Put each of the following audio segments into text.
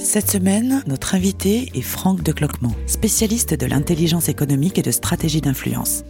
Cette semaine, notre invité est Franck de Cloquemont, spécialiste de l'intelligence économique et de stratégie d'influence.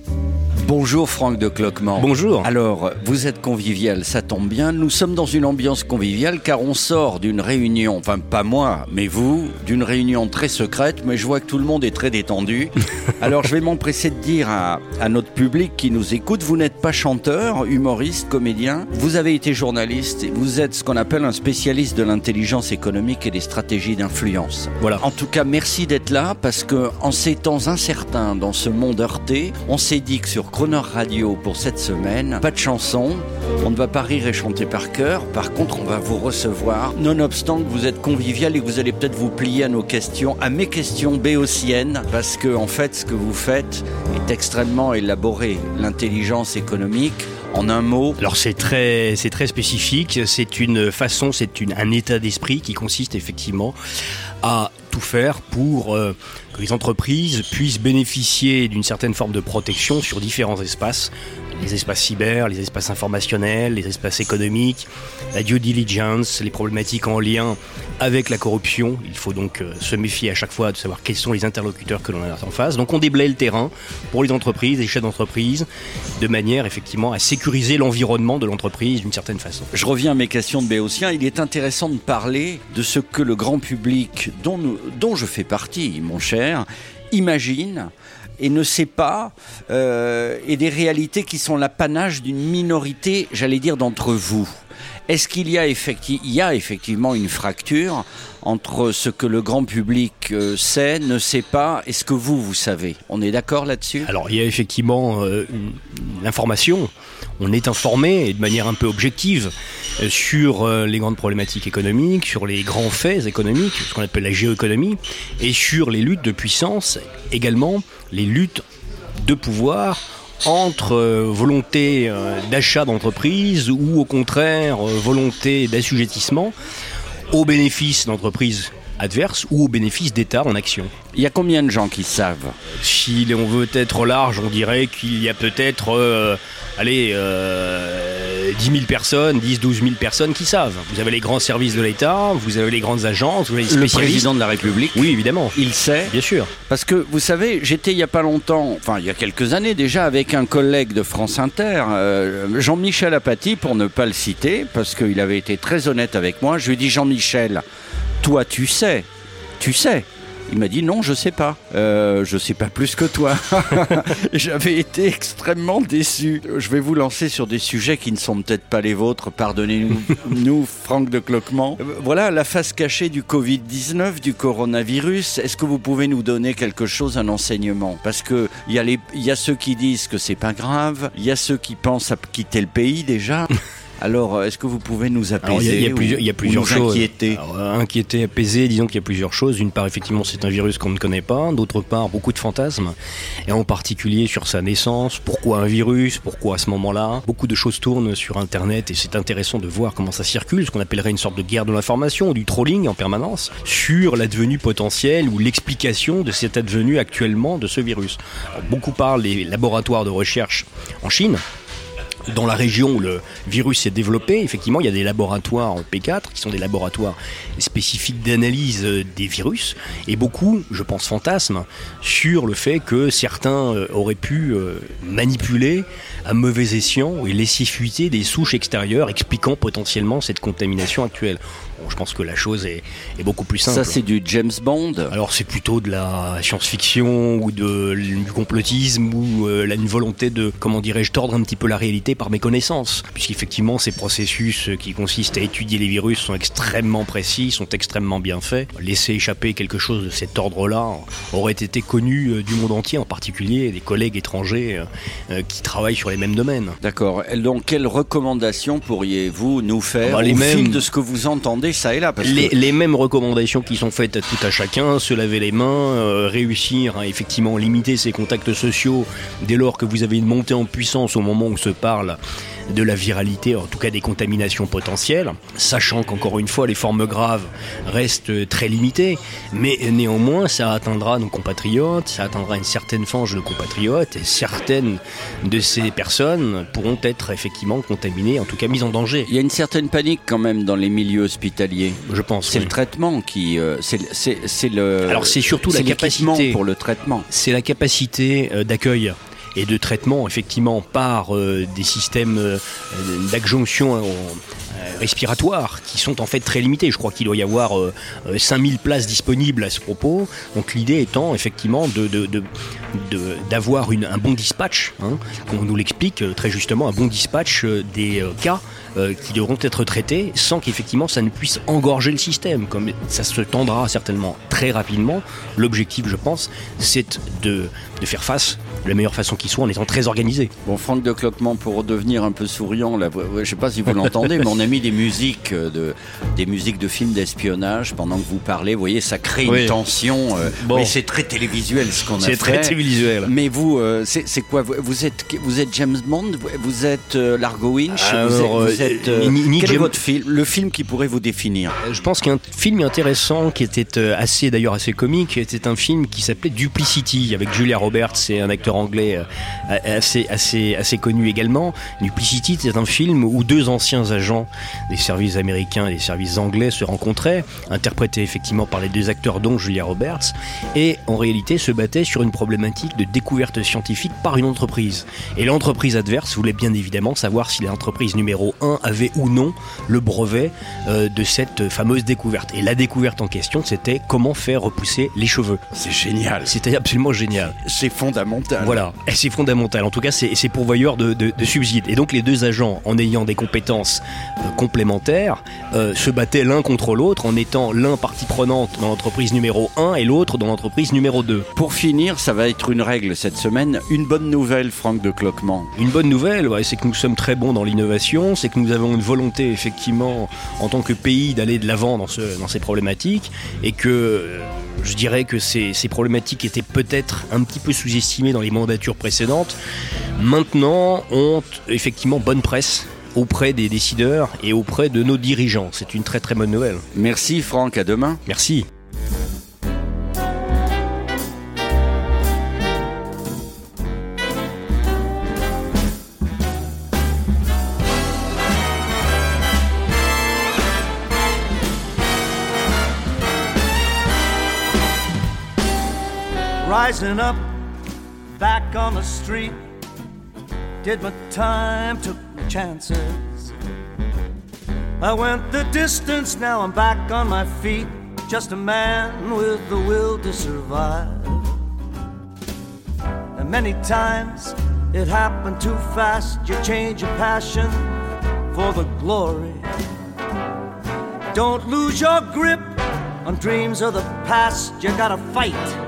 Bonjour Franck de Cloquement. Bonjour. Alors, vous êtes convivial, ça tombe bien. Nous sommes dans une ambiance conviviale car on sort d'une réunion, enfin pas moi, mais vous, d'une réunion très secrète, mais je vois que tout le monde est très détendu. Alors je vais m'empresser de dire à, à notre public qui nous écoute, vous n'êtes pas chanteur, humoriste, comédien, vous avez été journaliste et vous êtes ce qu'on appelle un spécialiste de l'intelligence économique et des stratégies d'influence. Voilà. En tout cas, merci d'être là parce que en ces temps incertains dans ce monde heurté, on s'est dit que sur Croner Radio pour cette semaine, pas de chanson, on ne va pas rire et chanter par cœur. Par contre, on va vous recevoir, nonobstant que vous êtes convivial et que vous allez peut-être vous plier à nos questions, à mes questions béotiennes, parce que en fait, ce que vous faites est extrêmement élaboré. L'intelligence économique, en un mot, Alors c'est très, c'est très spécifique. C'est une façon, c'est un état d'esprit qui consiste effectivement à faire pour euh, que les entreprises puissent bénéficier d'une certaine forme de protection sur différents espaces. Les espaces cyber, les espaces informationnels, les espaces économiques, la due diligence, les problématiques en lien avec la corruption. Il faut donc euh, se méfier à chaque fois de savoir quels sont les interlocuteurs que l'on a en face. Donc on déblaye le terrain pour les entreprises, les chefs d'entreprise, de manière effectivement à sécuriser l'environnement de l'entreprise d'une certaine façon. Je reviens à mes questions de Béotien. Il est intéressant de parler de ce que le grand public, dont, je fais partie, mon cher, imagine et ne sait pas, euh, et des réalités qui sont l'apanage d'une minorité, j'allais dire, d'entre vous. Est-ce qu'il y, a effectivement une fracture entre ce que le grand public euh, sait, ne sait pas, et ce que vous, vous savez? On est d'accord là-dessus? Alors il y a effectivement euh, l'information. On est informé et de manière un peu objective euh, sur euh, les grandes problématiques économiques, sur les grands faits économiques, ce qu'on appelle la géoéconomie, et sur les luttes de puissance, également les luttes de pouvoir entre euh, volonté d'achat d'entreprise ou au contraire volonté d'assujettissement au bénéfice d'entreprises adverses ou au bénéfice d'États en action. Il y a combien de gens qui savent Si on veut être large, on dirait qu'il y a peut-être, euh, allez, euh, 10 000 personnes, 10, 12 000 personnes qui savent. Vous avez les grands services de l'État, vous avez les grandes agences, vous avez les Le spécialistes. président de la République, Oui, évidemment. il sait Bien sûr. Parce que vous savez, j'étais il y a pas longtemps, enfin il y a quelques années déjà, avec un collègue de France Inter, euh, Jean-Michel Apathy, pour ne pas le citer, parce qu'il avait été très honnête avec moi. Je lui ai dit Jean-Michel, toi tu sais, tu sais. Il m'a dit non, je sais pas. Euh, je sais pas plus que toi. J'avais été extrêmement déçu. Je vais vous lancer sur des sujets qui ne sont peut-être pas les vôtres. Pardonnez-nous, nous, Franck de Cloquement. Euh, Voilà la face cachée du Covid-19, du coronavirus. Est-ce que vous pouvez nous donner quelque chose, un enseignement? Parce que il y, a les- y a ceux qui disent que c'est pas grave. Il y a ceux qui pensent à quitter le pays déjà. Alors, est-ce que vous pouvez nous apaiser il y a, il y a ou- plusieurs, il y a ou plusieurs nous choses. inquiéter Alors, euh, inquiéter, apaiser, disons qu'il y a plusieurs choses. D'une part, effectivement, c'est un virus qu'on ne connaît pas. D'autre part, beaucoup de fantasmes. Et en particulier sur sa naissance. Pourquoi un virus? Pourquoi à ce moment-là? Beaucoup de choses tournent sur Internet et c'est intéressant de voir comment ça circule, ce qu'on appellerait une sorte de guerre de l'information, du trolling en permanence, sur l'advenu potentiel ou l'explication de cet advenu actuellement de ce virus. Alors, beaucoup parlent des laboratoires de recherche en Chine dans la région où le virus s'est développé, effectivement, il y a des laboratoires en P4 qui sont des laboratoires spécifiques d'analyse euh, des virus, et beaucoup, je pense, fantasment sur le fait que certains euh, auraient pu euh, manipuler à mauvais escient et laisser fuiter des souches extérieures expliquant potentiellement cette contamination actuelle. Bon, je pense que la chose est, est beaucoup plus simple. Ça, c'est du James Bond. Alors c'est plutôt de la science-fiction ou de, du complotisme ou euh, une volonté de, comment dirais-je, tordre un petit peu la réalité par méconnaissance. Puisqu'effectivement ces processus euh, qui consistent à étudier les virus sont extrêmement précis, sont extrêmement bien faits. Laisser échapper quelque chose de cet ordre-là aurait été connu euh, du monde entier, en particulier des collègues étrangers euh, euh, qui travaillent sur les mêmes domaines. D'accord. Donc, quelles recommandations pourriez-vous nous faire Ah bah, les au mêmes. fil de ce que vous entendez ça et là. Parce les, que... les mêmes recommandations qui sont faites à tout à chacun, se laver les mains, euh, réussir à effectivement limiter ses contacts sociaux dès lors que vous avez une montée en puissance au moment où se parle de la viralité, en tout cas des contaminations potentielles, sachant qu'encore une fois les formes graves restent très limitées, mais néanmoins ça atteindra nos compatriotes, ça atteindra une certaine fange de compatriotes et certaines de ces personnes pourront être effectivement contaminées, en tout cas mises en danger. Il y a une certaine panique quand même dans les milieux hospitaliers. Je pense. C'est oui. le traitement qui, euh, c'est le. Alors, c'est surtout la capacité. pour le traitement. c'est la capacité euh, d'accueil et de traitement effectivement par euh, des systèmes euh, d'adjonction euh, respiratoires qui sont en fait très limités. Je crois qu'il doit y avoir euh, euh, 5000 places disponibles à ce propos. Donc l'idée étant effectivement de, d'avoir un bon dispatch, hein, qu'on nous l'explique très justement, un bon dispatch des cas euh, qui devront être traités sans qu'effectivement ça ne puisse engorger le système, comme ça se tendra certainement très rapidement. L'objectif, je pense, c'est de, de faire face de la meilleure façon qui soit en étant très organisé. Bon, Franck de Cloquement, pour redevenir un peu souriant, là, je sais pas si vous l'entendez, mais on a mis des musiques euh, de, des musiques de films d'espionnage pendant que vous parlez. Vous voyez, ça crée Oui. une tension. euh, Bon. mais c'est très télévisuel ce qu'on a fait. C'est très télévisuel. Mais vous, euh, c'est quoi? Vous, êtes, vous êtes James Bond? Vous êtes euh, Largo Winch? Vous Alors, êtes, vous êtes, euh, ni- Quel est votre film Le film qui pourrait vous définir Je pense qu'un film intéressant qui était euh, assez d'ailleurs assez comique était un film qui s'appelait Duplicity avec Julia Roberts et un acteur anglais euh, assez assez assez connu également. Duplicity c'est un film où deux anciens agents des services américains et des services anglais se rencontraient, interprétés effectivement par les deux acteurs dont Julia Roberts et en réalité se battaient sur une problématique de découverte scientifique par une entreprise. Et l'entreprise adverse voulait bien évidemment savoir si l'entreprise numéro 1 avait ou non le brevet euh, de cette fameuse découverte. Et la découverte en question, c'était comment faire repousser les cheveux. C'est génial. C'était absolument génial. C'est fondamental. Voilà, c'est fondamental. En tout cas, c'est c'est pourvoyeur de, de, de subsides. Et donc, les deux agents, en ayant des compétences euh, complémentaires, euh, se battaient l'un contre l'autre en étant l'un partie prenante dans l'entreprise numéro 1 et l'autre dans l'entreprise numéro 2. Pour finir, ça va être une règle cette semaine. Une bonne nouvelle, Franck de Cloquement. Une bonne nouvelle, ouais, c'est que nous sommes très bons dans l'innovation, c'est que nous avons une volonté effectivement en tant que pays d'aller de l'avant dans, ce, dans ces problématiques et que euh, je dirais que ces, ces problématiques étaient peut-être un petit peu sous-estimées dans les mandatures précédentes, maintenant ont effectivement bonne presse auprès des décideurs et auprès de nos dirigeants. C'est une très très bonne nouvelle. Merci Franck, à demain. Merci. Rising up, back on the street. Did my time, took my chances. I went the distance, now I'm back on my feet. Just a man with the will to survive. And many times it happened too fast. You change your passion for the glory. Don't lose your grip on dreams of the past. You gotta fight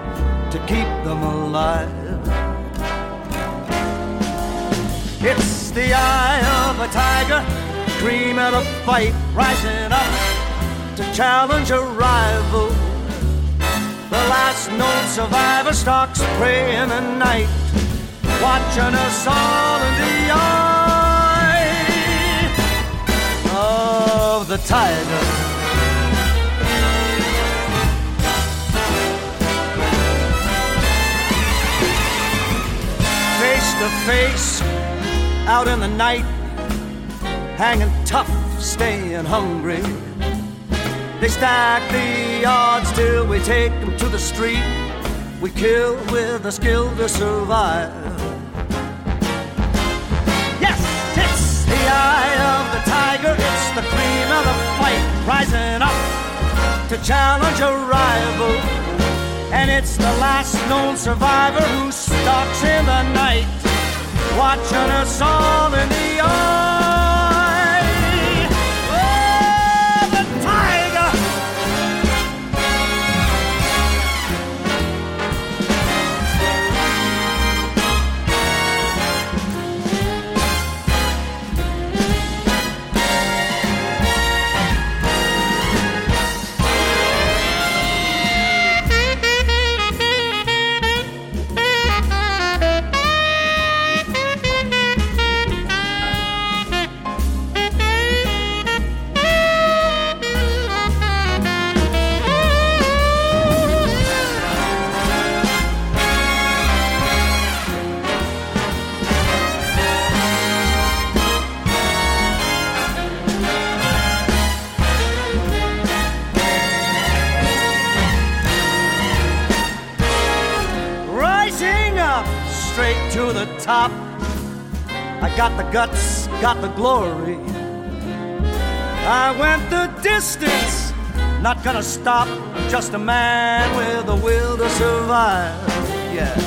to keep them alive. It's the eye of a tiger, dream of a fight, rising up to challenge a rival. The last known survivor stalks prey in the night, watching us all in the eye of the tiger. To face out in the night, hanging tough, staying hungry. They stack the odds till we take them to the street. We kill with a skill to survive. Yes, it's the eye of the tiger, it's the cream of the fight, rising up to challenge a rival. And it's the last known survivor who stalks in the night, watching us all in the top. I got the guts, got the glory. I went the distance, not gonna stop. I'm just a man with a will to survive. Yes.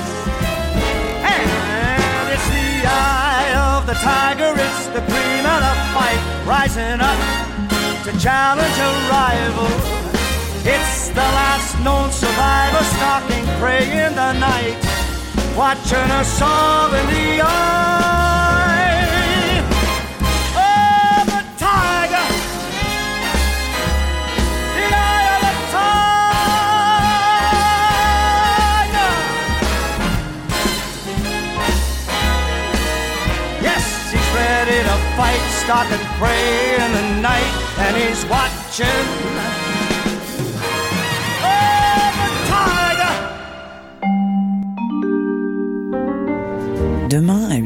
And it's the eye of the tiger, it's the cream of the fight, rising up to challenge a rival. It's the last known survivor stalking prey in the night, watching us all in the eye. Oh, the tiger, the eye of the tiger. Yes, he's ready to fight, stalking prey in the night, and he's watching.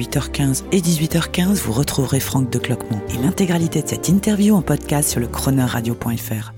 8h15 et 18h15, vous retrouverez Franck de Cloquemont et l'intégralité de cette interview en podcast sur le chroneurradio.fr.